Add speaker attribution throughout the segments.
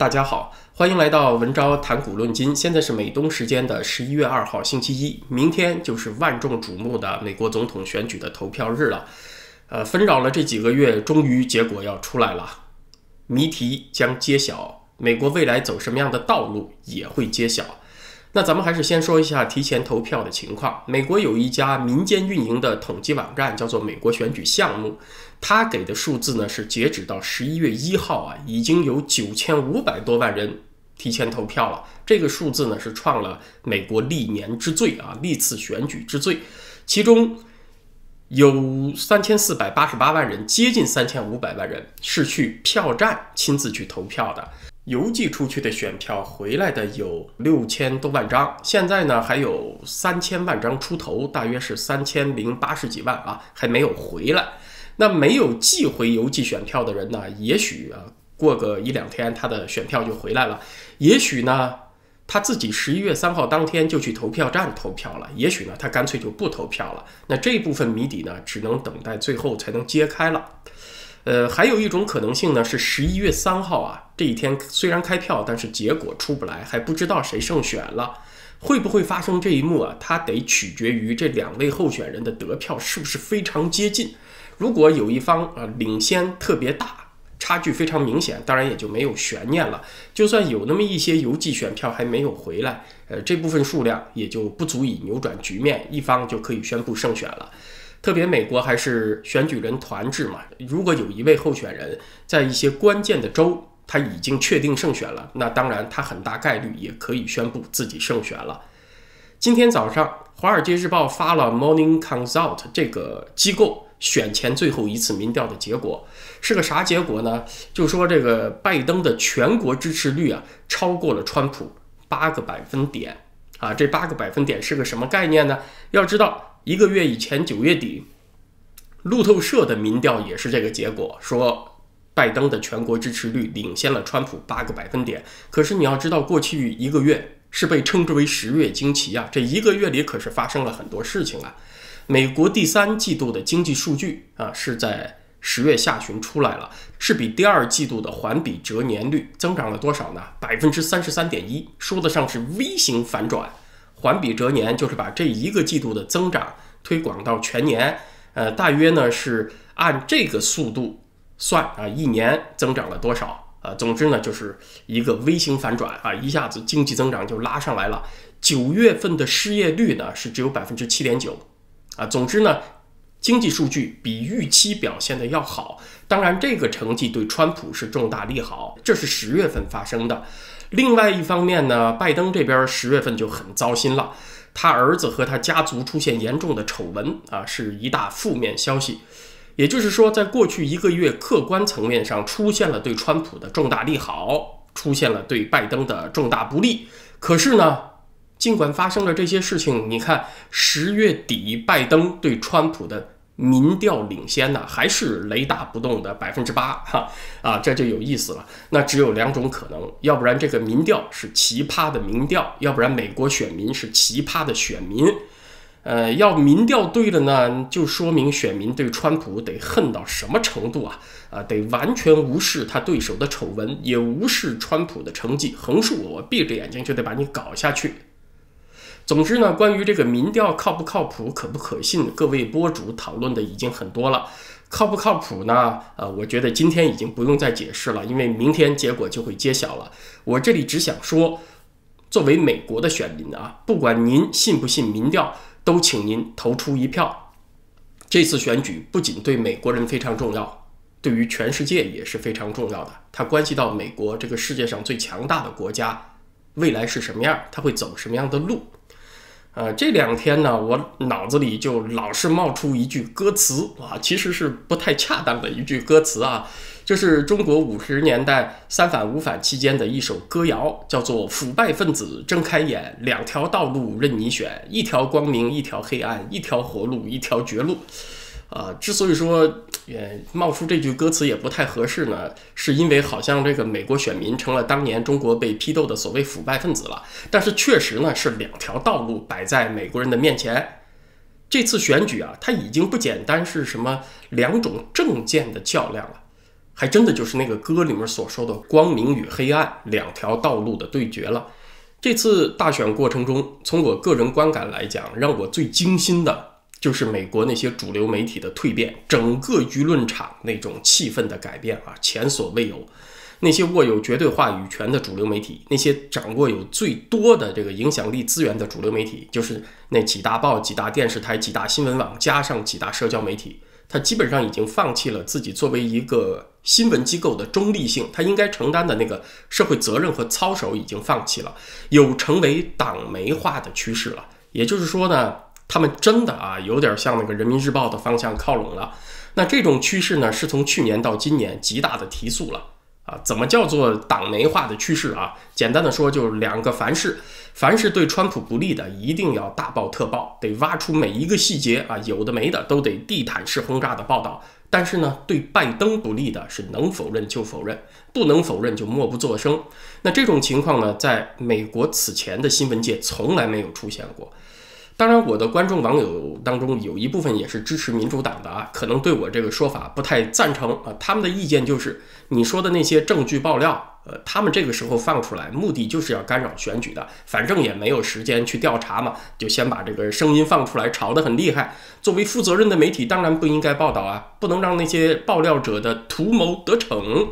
Speaker 1: 大家好，欢迎来到文昭谈股论金。现在是美东时间的十一月二号星期一，明天就是万众瞩目的美国总统选举的投票日了。呃，纷扰了这几个月，终于结果要出来了，谜题将揭晓，美国未来走什么样的道路也会揭晓。那咱们还是先说一下提前投票的情况。美国有一家民间运营的统计网站，叫做美国选举项目，他给的数字呢是截止到十一月一号啊，已经有九千五百多万人提前投票了。这个数字呢是创了美国历年之最啊，历次选举之最。其中有三千四百八十八万人，接近三千五百万人是去票站亲自去投票的。邮寄出去的选票回来的有六千多万张，现在呢还有三千万张出头，大约是三千零八十几万啊，还没有回来。那没有寄回邮寄选票的人呢，也许啊过个一两天他的选票就回来了，也许呢他自己十一月三号当天就去投票站投票了，也许呢他干脆就不投票了。那这部分谜底呢，只能等待最后才能揭开了。呃，还有一种可能性呢，是十一月三号啊这一天虽然开票，但是结果出不来，还不知道谁胜选了，会不会发生这一幕啊？它得取决于这两位候选人的得票是不是非常接近。如果有一方啊领先特别大，差距非常明显，当然也就没有悬念了。就算有那么一些邮寄选票还没有回来，呃，这部分数量也就不足以扭转局面，一方就可以宣布胜选了。特别美国还是选举人团制嘛，如果有一位候选人在一些关键的州他已经确定胜选了，那当然他很大概率也可以宣布自己胜选了。今天早上，《华尔街日报》发了 Morning Consult 这个机构选前最后一次民调的结果，是个啥结果呢？就说这个拜登的全国支持率啊超过了川普八个百分点啊，这八个百分点是个什么概念呢？要知道。一个月以前，九月底，路透社的民调也是这个结果，说拜登的全国支持率领先了川普八个百分点。可是你要知道，过去一个月是被称之为十月惊奇啊，这一个月里可是发生了很多事情啊。美国第三季度的经济数据啊，是在十月下旬出来了，是比第二季度的环比折年率增长了多少呢？百分之三十三点一，说得上是 V 型反转。环比折年就是把这一个季度的增长推广到全年，呃，大约呢是按这个速度算啊，一年增长了多少啊？总之呢就是一个 V 型反转啊，一下子经济增长就拉上来了。九月份的失业率呢是只有百分之七点九啊。总之呢，经济数据比预期表现的要好。当然，这个成绩对川普是重大利好，这是十月份发生的。另外一方面呢，拜登这边十月份就很糟心了，他儿子和他家族出现严重的丑闻啊，是一大负面消息。也就是说，在过去一个月，客观层面上出现了对川普的重大利好，出现了对拜登的重大不利。可是呢，尽管发生了这些事情，你看十月底拜登对川普的。民调领先呢，还是雷打不动的百分之八哈啊，这就有意思了。那只有两种可能，要不然这个民调是奇葩的民调，要不然美国选民是奇葩的选民。呃，要民调对了呢，就说明选民对川普得恨到什么程度啊？啊，得完全无视他对手的丑闻，也无视川普的成绩，横竖我闭着眼睛就得把你搞下去。总之呢，关于这个民调靠不靠谱、可不可信，各位博主讨论的已经很多了。靠不靠谱呢？呃，我觉得今天已经不用再解释了，因为明天结果就会揭晓了。我这里只想说，作为美国的选民啊，不管您信不信民调，都请您投出一票。这次选举不仅对美国人非常重要，对于全世界也是非常重要的。它关系到美国这个世界上最强大的国家未来是什么样，它会走什么样的路。呃，这两天呢，我脑子里就老是冒出一句歌词啊，其实是不太恰当的一句歌词啊，就是中国五十年代三反五反期间的一首歌谣，叫做“腐败分子睁开眼，两条道路任你选，一条光明，一条黑暗，一条活路，一条绝路”。啊，之所以说也冒出这句歌词也不太合适呢，是因为好像这个美国选民成了当年中国被批斗的所谓腐败分子了。但是确实呢，是两条道路摆在美国人的面前。这次选举啊，它已经不简单是什么两种政见的较量了，还真的就是那个歌里面所说的光明与黑暗两条道路的对决了。这次大选过程中，从我个人观感来讲，让我最惊心的就是美国那些主流媒体的蜕变，整个舆论场那种气氛的改变啊，前所未有。那些握有绝对话语权的主流媒体，那些掌握有最多的这个影响力资源的主流媒体，就是那几大报、几大电视台、几大新闻网，加上几大社交媒体，它基本上已经放弃了自己作为一个新闻机构的中立性，它应该承担的那个社会责任和操守已经放弃了，有成为党媒化的趋势了。也就是说呢，他们真的啊，有点向那个人民日报的方向靠拢了。那这种趋势呢，是从去年到今年极大的提速了。啊，怎么叫做党媒化的趋势啊？简单的说，就是两个凡是，凡是对川普不利的，一定要大报特报，得挖出每一个细节啊，有的没的都得地毯式轰炸的报道。但是呢，对拜登不利的是能否认就否认，不能否认就默不作声。那这种情况呢，在美国此前的新闻界从来没有出现过。当然，我的观众网友当中有一部分也是支持民主党的啊，可能对我这个说法不太赞成啊。他们的意见就是你说的那些证据爆料，呃，他们这个时候放出来，目的就是要干扰选举的，反正也没有时间去调查嘛，就先把这个声音放出来，吵得很厉害。作为负责任的媒体，当然不应该报道啊，不能让那些爆料者的图谋得逞。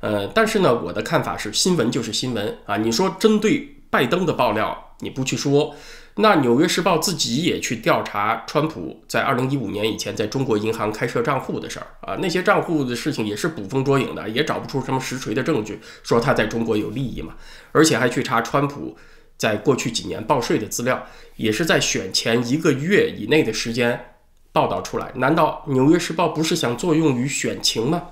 Speaker 1: 呃，但是呢，我的看法是，新闻就是新闻啊。你说针对拜登的爆料，你不去说。那《纽约时报》自己也去调查川普在二零一五年以前在中国银行开设账户的事儿啊，那些账户的事情也是捕风捉影的，也找不出什么实锤的证据，说他在中国有利益嘛，而且还去查川普在过去几年报税的资料，也是在选前一个月以内的时间报道出来。难道《纽约时报》不是想作用于选情吗？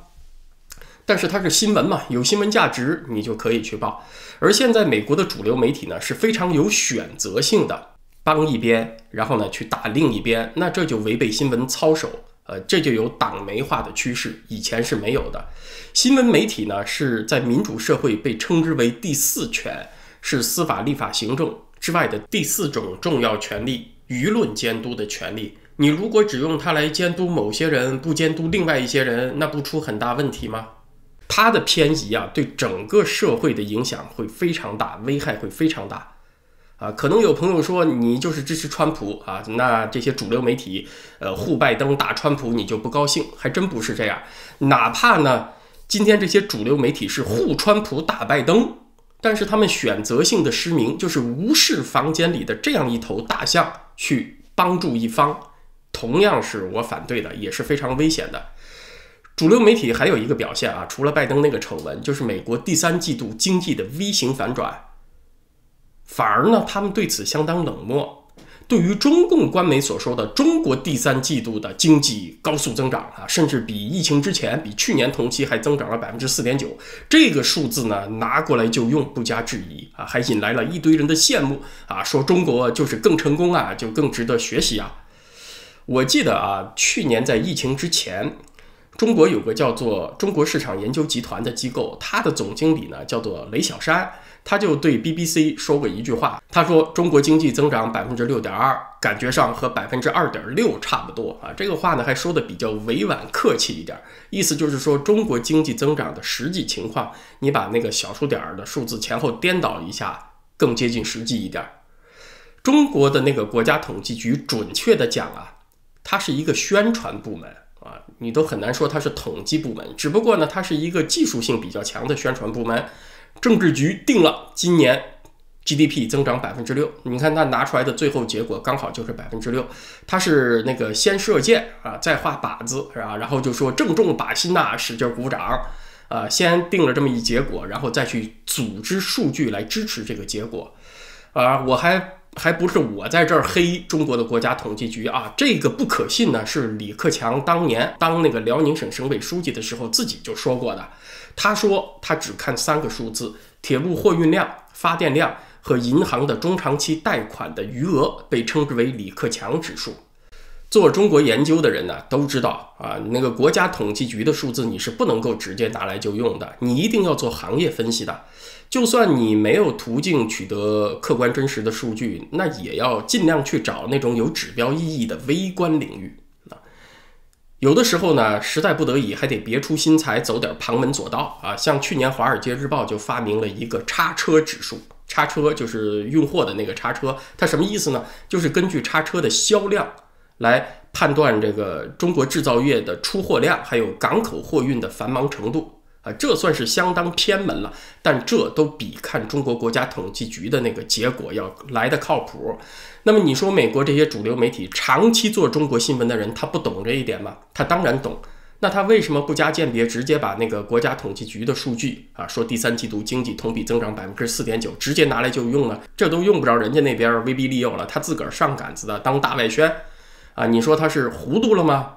Speaker 1: 但是它是新闻嘛，有新闻价值，你就可以去报。而现在美国的主流媒体呢是非常有选择性的，帮一边，然后呢去打另一边，那这就违背新闻操守，呃，这就有党媒化的趋势，以前是没有的。新闻媒体呢是在民主社会被称之为第四权，是司法、立法、行政之外的第四种重要权利——舆论监督的权利。你如果只用它来监督某些人，不监督另外一些人，那不出很大问题吗？它的偏移啊，对整个社会的影响会非常大，危害会非常大，啊，可能有朋友说你就是支持川普啊，那这些主流媒体，呃，护拜登打川普，你就不高兴？还真不是这样。哪怕呢，今天这些主流媒体是护川普打拜登，但是他们选择性的失明，就是无视房间里的这样一头大象去帮助一方，同样是我反对的，也是非常危险的。主流媒体还有一个表现啊，除了拜登那个丑闻，就是美国第三季度经济的 V 型反转。反而呢，他们对此相当冷漠。对于中共官媒所说的中国第三季度的经济高速增长啊，甚至比疫情之前、比去年同期还增长了百分之四点九，这个数字呢拿过来就用，不加质疑啊，还引来了一堆人的羡慕啊，说中国就是更成功啊，就更值得学习啊。我记得啊，去年在疫情之前。中国有个叫做中国市场研究集团的机构，它的总经理呢叫做雷小山，他就对 BBC 说过一句话，他说中国经济增长百分之六点二，感觉上和百分之二点六差不多啊。这个话呢还说的比较委婉客气一点，意思就是说中国经济增长的实际情况，你把那个小数点的数字前后颠倒一下，更接近实际一点。中国的那个国家统计局，准确的讲啊，它是一个宣传部门。你都很难说它是统计部门，只不过呢，它是一个技术性比较强的宣传部门。政治局定了今年 GDP 增长百分之六，你看它拿出来的最后结果刚好就是百分之六。它是那个先射箭啊，再画靶子是吧？然后就说正中靶心呐，使劲鼓掌啊，先定了这么一结果，然后再去组织数据来支持这个结果啊，我还。还不是我在这儿黑中国的国家统计局啊，这个不可信呢。是李克强当年当那个辽宁省省委书记的时候自己就说过的。他说他只看三个数字：铁路货运量、发电量和银行的中长期贷款的余额，被称之为李克强指数。做中国研究的人呢都知道啊，那个国家统计局的数字你是不能够直接拿来就用的，你一定要做行业分析的。就算你没有途径取得客观真实的数据，那也要尽量去找那种有指标意义的微观领域啊。有的时候呢，实在不得已还得别出心裁，走点旁门左道啊。像去年《华尔街日报》就发明了一个叉车指数，叉车就是运货的那个叉车，它什么意思呢？就是根据叉车的销量来判断这个中国制造业的出货量，还有港口货运的繁忙程度。啊，这算是相当偏门了，但这都比看中国国家统计局的那个结果要来的靠谱。那么你说美国这些主流媒体长期做中国新闻的人，他不懂这一点吗？他当然懂。那他为什么不加鉴别，直接把那个国家统计局的数据啊，说第三季度经济同比增长百分之四点九，直接拿来就用呢？这都用不着人家那边威逼利诱了，他自个儿上杆子的当大外宣啊？你说他是糊涂了吗？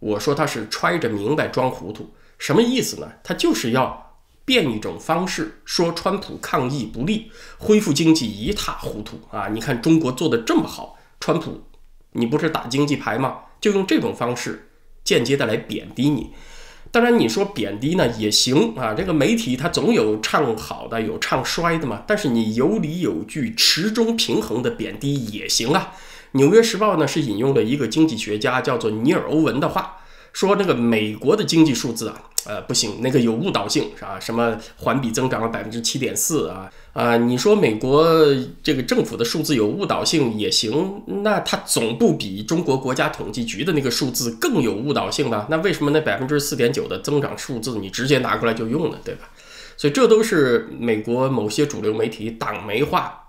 Speaker 1: 我说他是揣着明白装糊涂。什么意思呢？他就是要变一种方式说川普抗疫不利，恢复经济一塌糊涂啊！你看中国做的这么好，川普你不是打经济牌吗？就用这种方式间接的来贬低你。当然你说贬低呢也行啊，这个媒体它总有唱好的，有唱衰的嘛。但是你有理有据、持中平衡的贬低也行啊。纽约时报呢是引用了一个经济学家叫做尼尔欧文的话。说那个美国的经济数字啊，呃，不行，那个有误导性，是吧？什么环比增长了百分之七点四啊啊！你说美国这个政府的数字有误导性也行，那它总不比中国国家统计局的那个数字更有误导性吧？那为什么那百分之四点九的增长数字你直接拿过来就用了，对吧？所以这都是美国某些主流媒体党媒化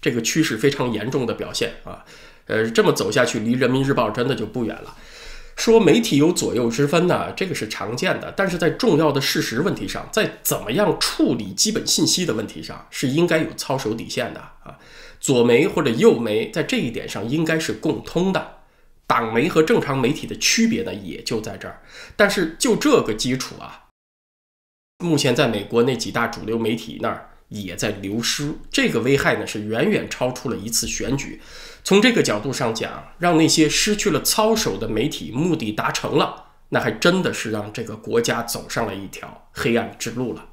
Speaker 1: 这个趋势非常严重的表现啊！呃，这么走下去，离人民日报真的就不远了。说媒体有左右之分呢，这个是常见的，但是在重要的事实问题上，在怎么样处理基本信息的问题上，是应该有操守底线的啊。左媒或者右媒在这一点上应该是共通的，党媒和正常媒体的区别呢也就在这儿。但是就这个基础啊，目前在美国那几大主流媒体那儿。也在流失，这个危害呢是远远超出了一次选举。从这个角度上讲，让那些失去了操守的媒体目的达成了，那还真的是让这个国家走上了一条黑暗之路了。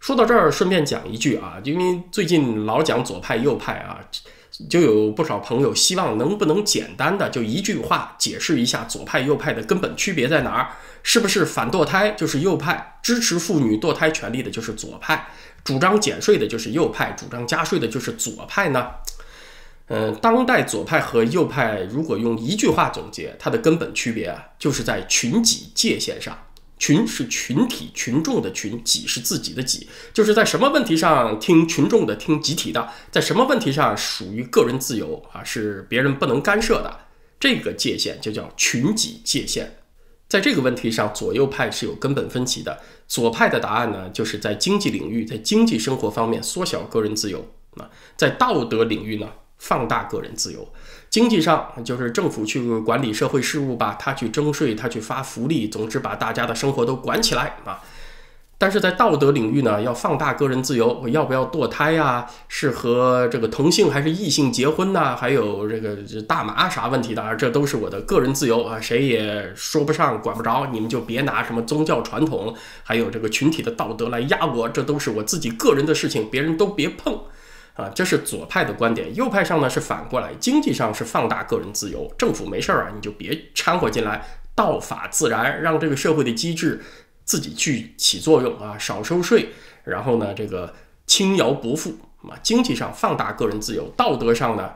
Speaker 1: 说到这儿，顺便讲一句啊，因为最近老讲左派右派啊，就有不少朋友希望能不能简单的就一句话解释一下左派右派的根本区别在哪儿？是不是反堕胎就是右派，支持妇女堕胎权利的就是左派？主张减税的就是右派，主张加税的就是左派呢。嗯，当代左派和右派如果用一句话总结，它的根本区别啊，就是在群己界限上。群是群体、群众的群，己是自己的己，就是在什么问题上听群众的、听集体的，在什么问题上属于个人自由啊，是别人不能干涉的。这个界限就叫群己界限。在这个问题上，左右派是有根本分歧的。左派的答案呢，就是在经济领域，在经济生活方面缩小个人自由啊；在道德领域呢，放大个人自由。经济上就是政府去管理社会事务吧，他去征税，他去发福利，总之把大家的生活都管起来啊。但是在道德领域呢，要放大个人自由，我要不要堕胎呀？是和这个同性还是异性结婚呢？还有这个大麻啥问题的？啊这都是我的个人自由啊，谁也说不上，管不着。你们就别拿什么宗教传统，还有这个群体的道德来压我，这都是我自己个人的事情，别人都别碰啊。这是左派的观点。右派上呢是反过来，经济上是放大个人自由，政府没事儿啊，你就别掺和进来，道法自然，让这个社会的机制。自己去起作用啊，少收税，然后呢，这个轻徭薄赋啊，经济上放大个人自由，道德上呢，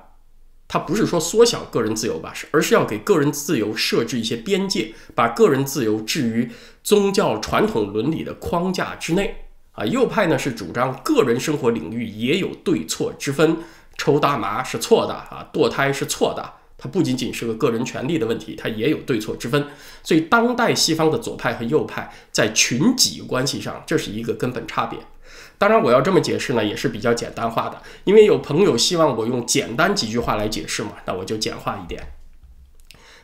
Speaker 1: 它不是说缩小个人自由吧，是而是要给个人自由设置一些边界，把个人自由置于宗教传统伦理的框架之内啊。右派呢是主张个人生活领域也有对错之分，抽大麻是错的啊，堕胎是错的。它不仅仅是个个人权利的问题，它也有对错之分。所以，当代西方的左派和右派在群己关系上，这是一个根本差别。当然，我要这么解释呢，也是比较简单化的，因为有朋友希望我用简单几句话来解释嘛，那我就简化一点。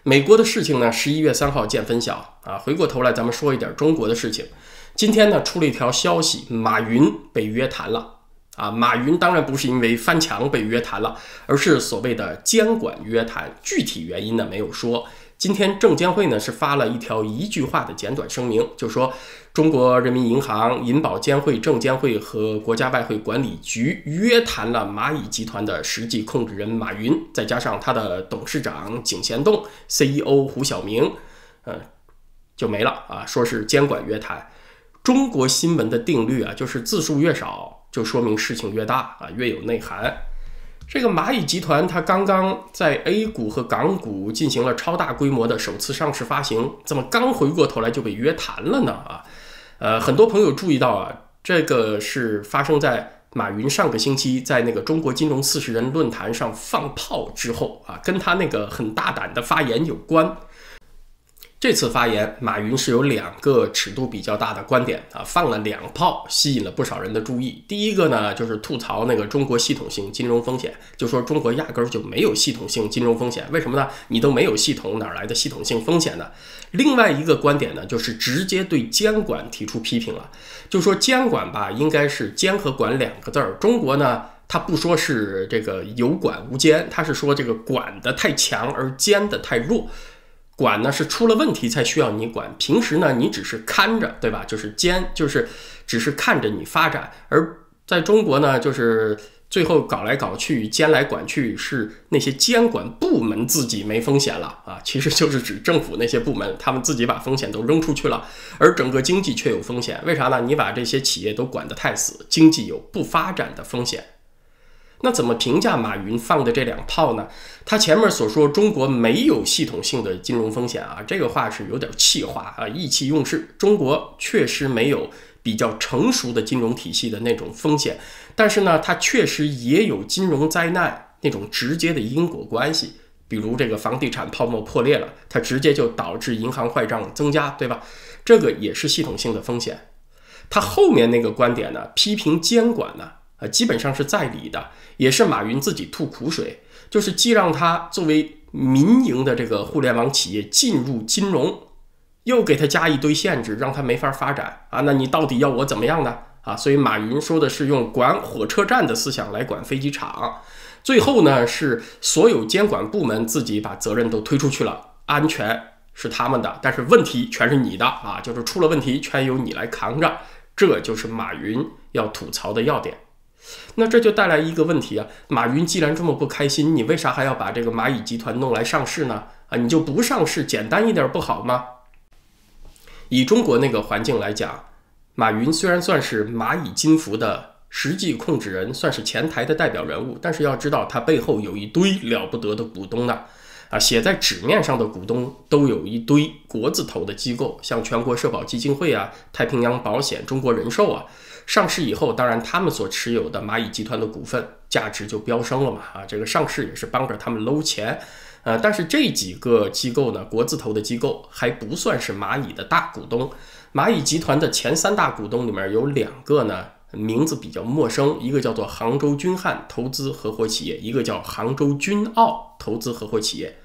Speaker 1: 美国的事情呢，十一月三号见分晓啊。回过头来，咱们说一点中国的事情。今天呢，出了一条消息，马云被约谈了。啊，马云当然不是因为翻墙被约谈了，而是所谓的监管约谈。具体原因呢没有说。今天证监会呢是发了一条一句话的简短声明，就说中国人民银行、银保监会、证监会和国家外汇管理局约谈了蚂蚁集团的实际控制人马云，再加上他的董事长井贤栋、CEO 胡晓明。呃，就没了啊，说是监管约谈。中国新闻的定律啊，就是字数越少，就说明事情越大啊，越有内涵。这个蚂蚁集团，它刚刚在 A 股和港股进行了超大规模的首次上市发行，怎么刚回过头来就被约谈了呢？啊，呃，很多朋友注意到啊，这个是发生在马云上个星期在那个中国金融四十人论坛上放炮之后啊，跟他那个很大胆的发言有关。这次发言，马云是有两个尺度比较大的观点啊，放了两炮，吸引了不少人的注意。第一个呢，就是吐槽那个中国系统性金融风险，就说中国压根儿就没有系统性金融风险，为什么呢？你都没有系统，哪来的系统性风险呢？另外一个观点呢，就是直接对监管提出批评了，就说监管吧，应该是监和管两个字儿。中国呢，他不说是这个有管无监，他是说这个管的太强而监的太弱。管呢是出了问题才需要你管，平时呢你只是看着，对吧？就是监，就是只是看着你发展。而在中国呢，就是最后搞来搞去，监来管去，是那些监管部门自己没风险了啊，其实就是指政府那些部门，他们自己把风险都扔出去了，而整个经济却有风险。为啥呢？你把这些企业都管得太死，经济有不发展的风险。那怎么评价马云放的这两炮呢？他前面所说中国没有系统性的金融风险啊，这个话是有点气话啊，意气用事。中国确实没有比较成熟的金融体系的那种风险，但是呢，它确实也有金融灾难那种直接的因果关系，比如这个房地产泡沫破裂了，它直接就导致银行坏账增加，对吧？这个也是系统性的风险。他后面那个观点呢，批评监管呢。呃，基本上是在理的，也是马云自己吐苦水，就是既让他作为民营的这个互联网企业进入金融，又给他加一堆限制，让他没法发展啊。那你到底要我怎么样呢？啊，所以马云说的是用管火车站的思想来管飞机场，最后呢是所有监管部门自己把责任都推出去了，安全是他们的，但是问题全是你的啊，就是出了问题全由你来扛着，这就是马云要吐槽的要点。那这就带来一个问题啊，马云既然这么不开心，你为啥还要把这个蚂蚁集团弄来上市呢？啊，你就不上市，简单一点不好吗？以中国那个环境来讲，马云虽然算是蚂蚁金服的实际控制人，算是前台的代表人物，但是要知道他背后有一堆了不得的股东呢。啊写在纸面上的股东都有一堆国字头的机构，像全国社保基金会啊、太平洋保险、中国人寿啊。上市以后，当然他们所持有的蚂蚁集团的股份价值就飙升了嘛。啊，这个上市也是帮着他们搂钱。呃，但是这几个机构呢，国字头的机构还不算是蚂蚁的大股东。蚂蚁集团的前三大股东里面有两个呢，名字比较陌生，一个叫做杭州君汉投资合伙企业，一个叫杭州君奥投资合伙企业。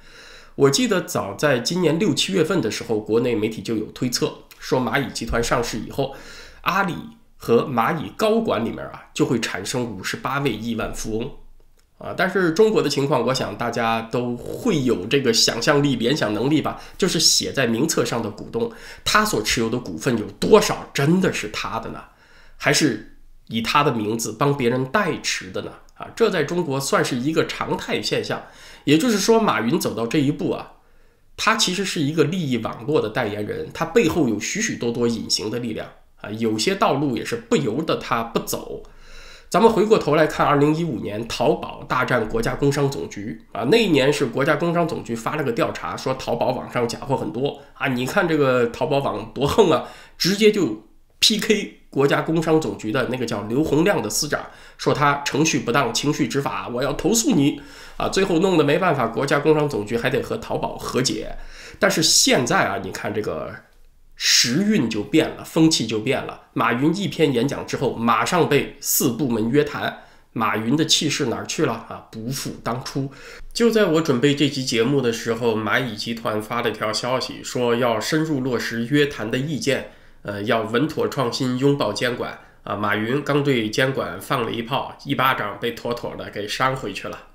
Speaker 1: 我记得早在今年六七月份的时候，国内媒体就有推测说，蚂蚁集团上市以后，阿里和蚂蚁高管里面啊就会产生五十八位亿万富翁啊。但是中国的情况，我想大家都会有这个想象力、联想能力吧？就是写在名册上的股东，他所持有的股份有多少真的是他的呢？还是以他的名字帮别人代持的呢？啊，这在中国算是一个常态现象。也就是说，马云走到这一步啊，他其实是一个利益网络的代言人，他背后有许许多多隐形的力量啊，有些道路也是不由得他不走。咱们回过头来看，二零一五年淘宝大战国家工商总局啊，那一年是国家工商总局发了个调查，说淘宝网上假货很多啊，你看这个淘宝网多横啊，直接就 PK 国家工商总局的那个叫刘洪亮的司长，说他程序不当，情绪执法，我要投诉你。啊，最后弄得没办法，国家工商总局还得和淘宝和解。但是现在啊，你看这个时运就变了，风气就变了。马云一篇演讲之后，马上被四部门约谈，马云的气势哪儿去了啊？不复当初。就在我准备这期节目的时候，蚂蚁集团发了一条消息，说要深入落实约谈的意见，呃，要稳妥创新，拥抱监管。啊，马云刚对监管放了一炮，一巴掌被妥妥的给扇回去了。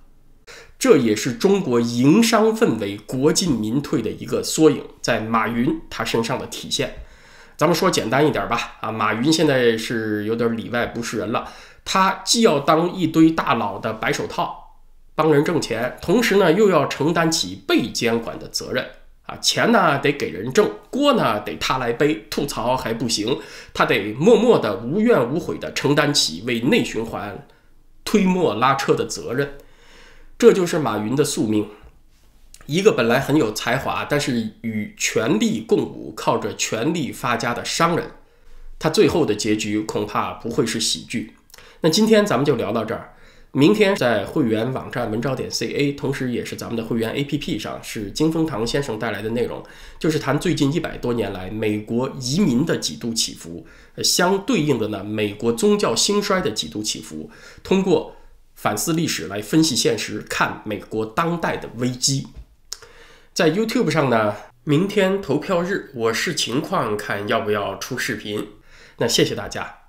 Speaker 1: 这也是中国营商氛围国进民退的一个缩影，在马云他身上的体现。咱们说简单一点吧，啊，马云现在是有点里外不是人了。他既要当一堆大佬的白手套，帮人挣钱，同时呢又要承担起被监管的责任。啊，钱呢得给人挣，锅呢得他来背，吐槽还不行，他得默默的、无怨无悔的承担起为内循环推磨拉车的责任。这就是马云的宿命。一个本来很有才华，但是与权力共舞、靠着权力发家的商人，他最后的结局恐怕不会是喜剧。那今天咱们就聊到这儿。明天在会员网站文招点 ca，同时也是咱们的会员 APP 上，是金风堂先生带来的内容，就是谈最近一百多年来美国移民的几度起伏，相对应的呢，美国宗教兴衰的几度起伏，通过反思历史来分析现实，看美国当代的危机。在 YouTube 上呢，明天投票日，我视情况看要不要出视频。那谢谢大家。